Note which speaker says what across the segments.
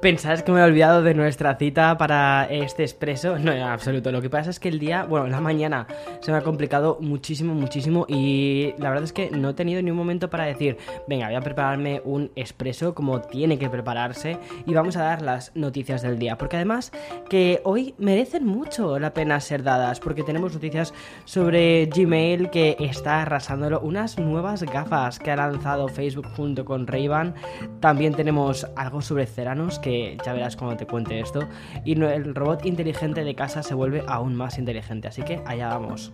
Speaker 1: ¿Pensás que me he olvidado de nuestra cita para este expreso? No, en absoluto. Lo que pasa es que el día, bueno, la mañana se me ha complicado muchísimo, muchísimo y la verdad es que no he tenido ni un momento para decir, venga, voy a prepararme un expreso como tiene que prepararse y vamos a dar las noticias del día. Porque además que hoy merecen mucho la pena ser dadas porque tenemos noticias sobre Gmail que está arrasándolo, unas nuevas gafas que ha lanzado Facebook junto con ray También tenemos algo sobre Ceranos que ya verás cuando te cuente esto. Y el robot inteligente de casa se vuelve aún más inteligente, así que allá vamos.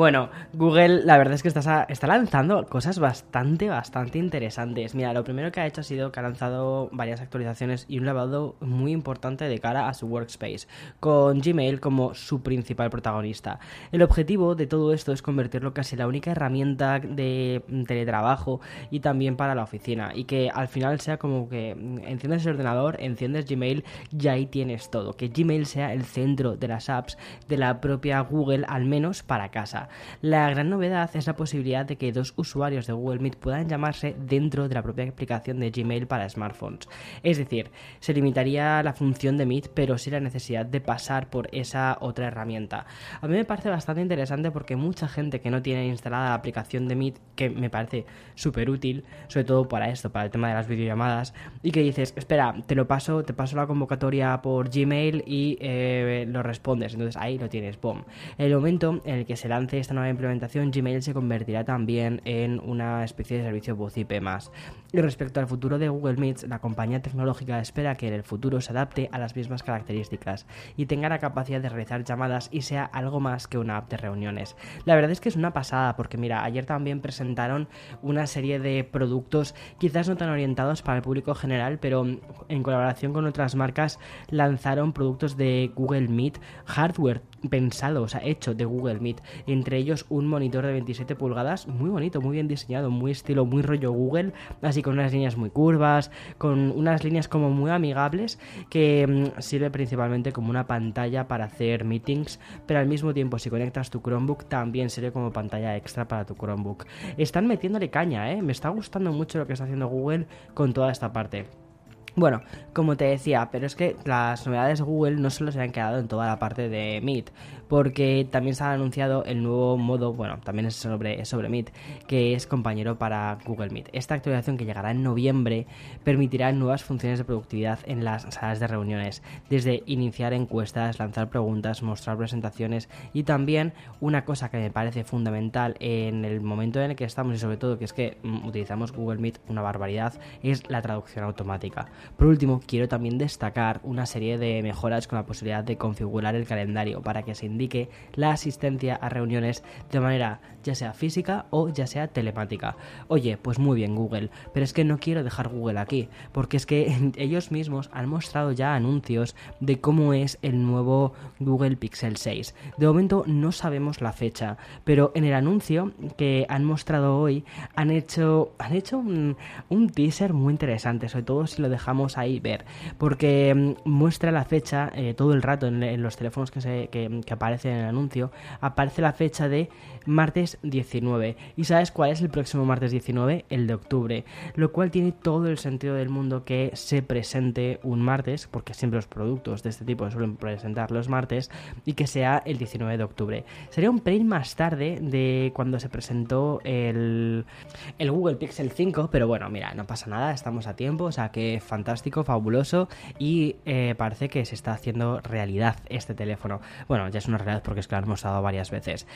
Speaker 1: Bueno, Google la verdad es que está, lanzando cosas bastante, bastante interesantes. Mira, lo primero que ha hecho ha sido que ha lanzado varias actualizaciones y un lavado muy importante de cara a su workspace, con Gmail como su principal protagonista. El objetivo de todo esto es convertirlo casi en la única herramienta de teletrabajo y también para la oficina, y que al final sea como que enciendes el ordenador, enciendes Gmail y ahí tienes todo. Que Gmail sea el centro de las apps de la propia Google, al menos para casa. La gran novedad es la posibilidad de que dos usuarios de Google Meet puedan llamarse dentro de la propia aplicación de Gmail para smartphones. Es decir, se limitaría la función de Meet, pero sin la necesidad de pasar por esa otra herramienta. A mí me parece bastante interesante porque mucha gente que no tiene instalada la aplicación de Meet, que me parece súper útil, sobre todo para esto, para el tema de las videollamadas, y que dices, espera, te lo paso, te paso la convocatoria por Gmail y eh, lo respondes. Entonces ahí lo tienes, boom. El momento en el que se lance esta nueva implementación, Gmail se convertirá también en una especie de servicio voz IP más. Y respecto al futuro de Google Meet, la compañía tecnológica espera que en el futuro se adapte a las mismas características y tenga la capacidad de realizar llamadas y sea algo más que una app de reuniones. La verdad es que es una pasada porque mira, ayer también presentaron una serie de productos quizás no tan orientados para el público general, pero en colaboración con otras marcas lanzaron productos de Google Meet hardware pensado, o sea, hecho de Google Meet. Entre ellos un monitor de 27 pulgadas, muy bonito, muy bien diseñado, muy estilo, muy rollo Google, así con unas líneas muy curvas, con unas líneas como muy amigables, que mm, sirve principalmente como una pantalla para hacer meetings, pero al mismo tiempo si conectas tu Chromebook también sirve como pantalla extra para tu Chromebook. Están metiéndole caña, ¿eh? Me está gustando mucho lo que está haciendo Google con toda esta parte. Bueno, como te decía, pero es que las novedades de Google no solo se han quedado en toda la parte de Meet, porque también se ha anunciado el nuevo modo, bueno, también es sobre, sobre Meet, que es compañero para Google Meet. Esta actualización que llegará en noviembre permitirá nuevas funciones de productividad en las salas de reuniones, desde iniciar encuestas, lanzar preguntas, mostrar presentaciones y también una cosa que me parece fundamental en el momento en el que estamos y sobre todo que es que mm, utilizamos Google Meet una barbaridad, es la traducción automática. Por último, quiero también destacar una serie de mejoras con la posibilidad de configurar el calendario para que se indique la asistencia a reuniones de manera ya sea física o ya sea telemática. Oye, pues muy bien Google, pero es que no quiero dejar Google aquí, porque es que ellos mismos han mostrado ya anuncios de cómo es el nuevo Google Pixel 6. De momento no sabemos la fecha, pero en el anuncio que han mostrado hoy han hecho, han hecho un, teaser muy interesante, sobre todo si lo dejamos ahí ver, porque mm, muestra la fecha eh, todo el rato en, los teléfonos que, se, que aparecen en el anuncio, aparece la fecha de martes 19. ¿Y sabes cuál es el próximo martes 19? El de octubre. Lo cual tiene todo el sentido del mundo que se presente un martes, porque siempre los productos de este tipo suelen presentar los martes, y que sea el 19 de octubre. Sería un pelín más tarde de cuando se presentó el, el Google Pixel 5, pero bueno, mira, no pasa nada, estamos a tiempo, o sea que fantástico, fabuloso, y eh, parece que se está haciendo realidad este teléfono. Bueno, ya es una realidad porque es que lo hemos mostrado varias veces.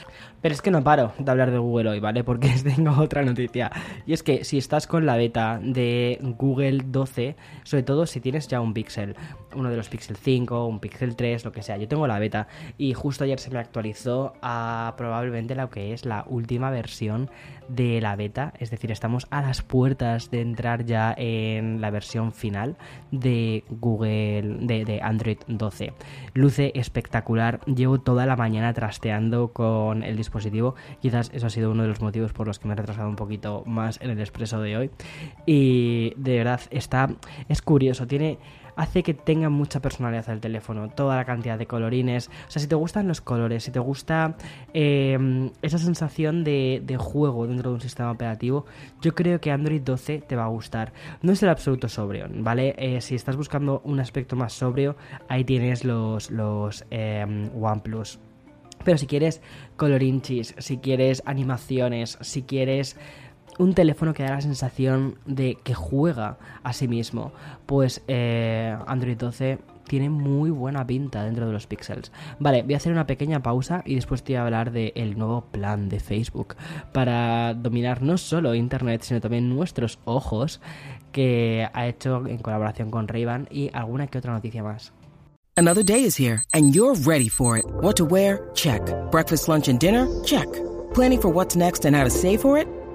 Speaker 1: Pero es que no paro de hablar de Google hoy, ¿vale? Porque tengo otra noticia. Y es que si estás con la beta de Google 12, sobre todo si tienes ya un Pixel, uno de los Pixel 5, un Pixel 3, lo que sea, yo tengo la beta y justo ayer se me actualizó a probablemente lo que es la última versión de la beta, es decir, estamos a las puertas de entrar ya en la versión final de Google, de, de Android 12. Luce espectacular, llevo toda la mañana trasteando con el dispositivo, quizás eso ha sido uno de los motivos por los que me he retrasado un poquito más en el expreso de hoy. Y de verdad, está, es curioso, tiene hace que tenga mucha personalidad el teléfono, toda la cantidad de colorines. O sea, si te gustan los colores, si te gusta eh, esa sensación de, juego dentro de un sistema operativo, yo creo que Android 12 te va a gustar. No es el absoluto sobrio, ¿vale? Eh, si estás buscando un aspecto más sobrio, ahí tienes los, los eh, OnePlus. Pero si quieres colorinchis, si quieres animaciones, si quieres un teléfono que da la sensación de que juega a sí mismo, pues eh, Android 12 tiene muy buena pinta dentro de los pixels. Vale, voy a hacer una pequeña pausa y después te voy a hablar del nuevo plan de Facebook para dominar no solo Internet, sino también nuestros ojos que ha hecho en colaboración con ray y alguna que otra noticia más.
Speaker 2: Another day is here and you're ready for it. What to wear? Check. Breakfast, lunch and dinner? Check. Planning for what's next and how to save for it?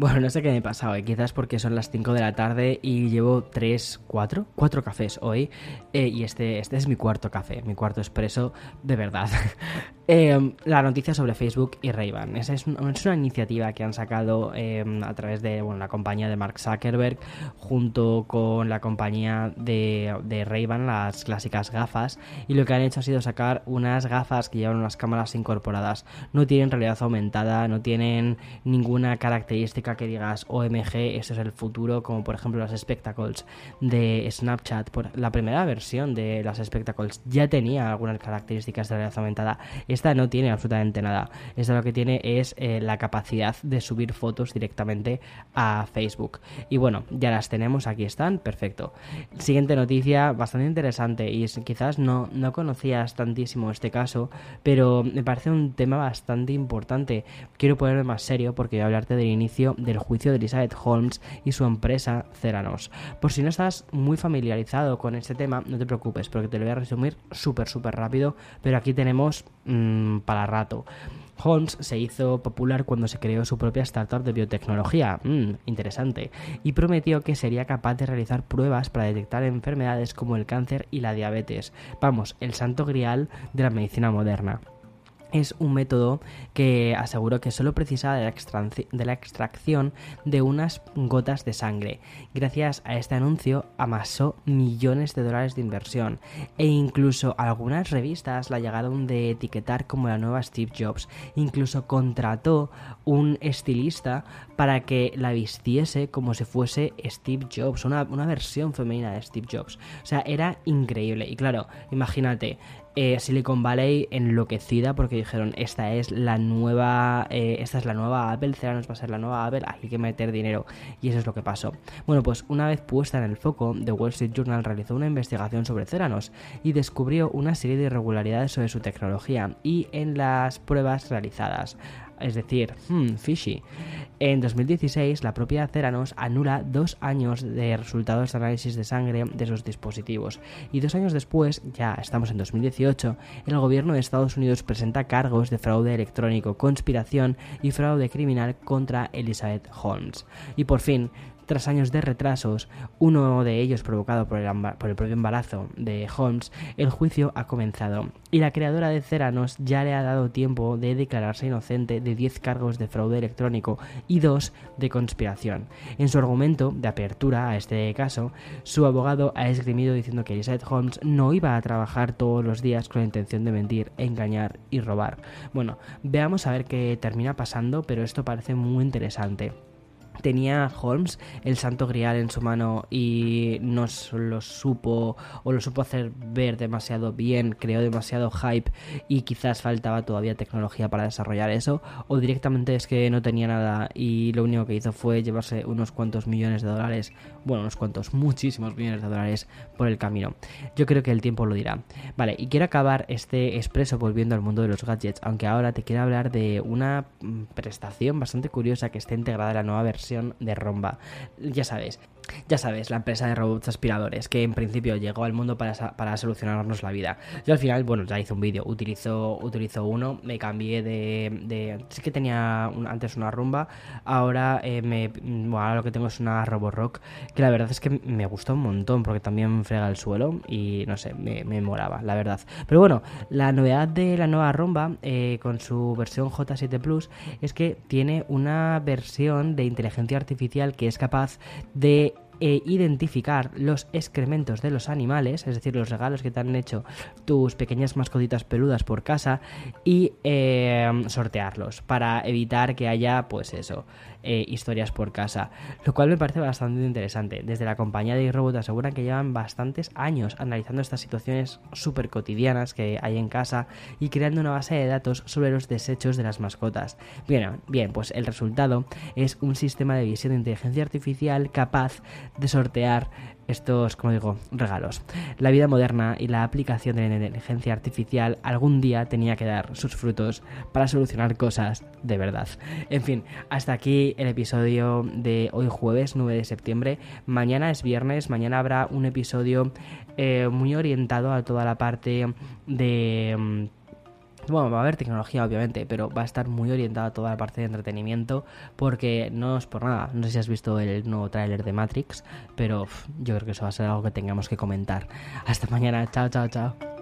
Speaker 1: Bueno, no sé qué me ha pasado, ¿eh? quizás porque son las 5 de la tarde y llevo 3, 4, 4 cafés hoy. Eh, y este, este es mi cuarto café, mi cuarto expreso de verdad. eh, la noticia sobre Facebook y Ray-Ban. Esa es, una iniciativa que han sacado eh, a través de la compañía de Mark Zuckerberg junto con la compañía de, de las clásicas gafas. Y lo que han hecho ha sido sacar unas gafas que llevan unas cámaras incorporadas. No tienen realidad aumentada, no tienen ninguna característica que digas OMG, ese es el futuro, como por ejemplo las Spectacles de Snapchat. Por la primera versión de las Spectacles ya tenía algunas características de realidad aumentada. Esta no tiene absolutamente nada. Esta lo que tiene es eh, la capacidad de subir fotos directamente a Facebook. Y bueno, ya las tenemos, aquí están, perfecto. Siguiente noticia, bastante interesante y quizás no, no conocías tantísimo este caso, pero me parece un tema bastante importante. Quiero ponerme más serio porque voy a hablarte del inicio del juicio de Elizabeth Holmes y su empresa Ceranos. Por si no estás muy familiarizado con este tema, no te preocupes, porque te lo voy a resumir súper, súper rápido, pero aquí tenemos mmm, para rato. Holmes se hizo popular cuando se creó su propia startup de biotecnología, mmm, interesante, y prometió que sería capaz de realizar pruebas para detectar enfermedades como el cáncer y la diabetes. Vamos, el santo grial de la medicina moderna es un método que aseguró que solo precisaba de la, de la, extracción de unas gotas de sangre. Gracias a este anuncio amasó millones de dólares de inversión e incluso algunas revistas la llegaron de etiquetar como la nueva Steve Jobs. Incluso contrató un estilista para que la vistiese como si fuese Steve Jobs, una, una versión femenina de Steve Jobs. O sea, era increíble. Y claro, imagínate, eh, Silicon Valley enloquecida porque dijeron esta es la nueva eh, esta es la nueva Apple, Ceranos va a ser la nueva Apple, hay que meter dinero y eso es lo que pasó. Bueno, pues una vez puesta en el foco, The Wall Street Journal realizó una investigación sobre Ceranos y descubrió una serie de irregularidades sobre su tecnología y en las pruebas realizadas es decir, hmm, fishy. En 2016, la propia Ceranos anula dos años de resultados de análisis de sangre de sus dispositivos. Y dos años después, ya estamos en 2018, el gobierno de Estados Unidos presenta cargos de fraude electrónico, conspiración y fraude criminal contra Elizabeth Holmes. Y por fin, tras años de retrasos, uno de ellos provocado por el, propio embarazo de Holmes, el juicio ha comenzado y la creadora de Ceranos ya le ha dado tiempo de declararse inocente de 10 cargos de fraude electrónico y 2 de conspiración. En su argumento de apertura a este caso, su abogado ha esgrimido diciendo que Elizabeth Holmes no iba a trabajar todos los días con la intención de mentir, engañar y robar. Bueno, veamos a ver qué termina pasando, pero esto parece muy interesante. Tenía Holmes el santo grial en su mano y no lo supo o lo supo hacer ver demasiado bien, creó demasiado hype y quizás faltaba todavía tecnología para desarrollar eso o directamente es que no tenía nada y lo único que hizo fue llevarse unos cuantos millones de dólares, bueno, unos cuantos, muchísimos millones de dólares por el camino. Yo creo que el tiempo lo dirá. Vale, y quiero acabar este expreso volviendo al mundo de los gadgets, aunque ahora te quiero hablar de una mm, prestación bastante curiosa que está integrada en la nueva versión de Romba. Ya sabes, ya sabes, la empresa de robots aspiradores, que en principio llegó al mundo para, para solucionarnos la vida. Yo al final, bueno, ya hice un vídeo, utilizo, utilizo uno, me cambié de... de sí que tenía antes una rumba, ahora, eh, me, bueno, ahora lo que tengo es una Roborock, que la verdad es que me gustó un montón, porque también frega el suelo y no sé, me, me molaba, la verdad. Pero bueno, la novedad de la nueva rumba, eh, con su versión J7 Plus, es que tiene una versión de inteligencia artificial que es capaz de e identificar los excrementos de los animales, es decir, los regalos que te han hecho tus pequeñas mascotitas peludas por casa y eh, sortearlos para evitar que haya, pues eso, eh, historias por casa, lo cual me parece bastante interesante. Desde la compañía de iRobot aseguran que llevan bastantes años analizando estas situaciones súper cotidianas que hay en casa y creando una base de datos sobre los desechos de las mascotas. Bien, bien, pues el resultado es un sistema de visión de inteligencia artificial capaz de sortear estos, como digo, regalos. La vida moderna y la aplicación de la inteligencia artificial algún día tenía que dar sus frutos para solucionar cosas de verdad. En fin, hasta aquí el episodio de hoy jueves 9 de septiembre. Mañana es viernes, mañana habrá un episodio eh, muy orientado a toda la parte de mm, bueno, va a haber tecnología, obviamente, pero va a estar muy orientada a toda la parte de entretenimiento, porque no es por nada. No sé si has visto el nuevo tráiler de Matrix, pero yo creo que eso va a ser algo que tengamos que comentar. Hasta mañana, chao, chao, chao.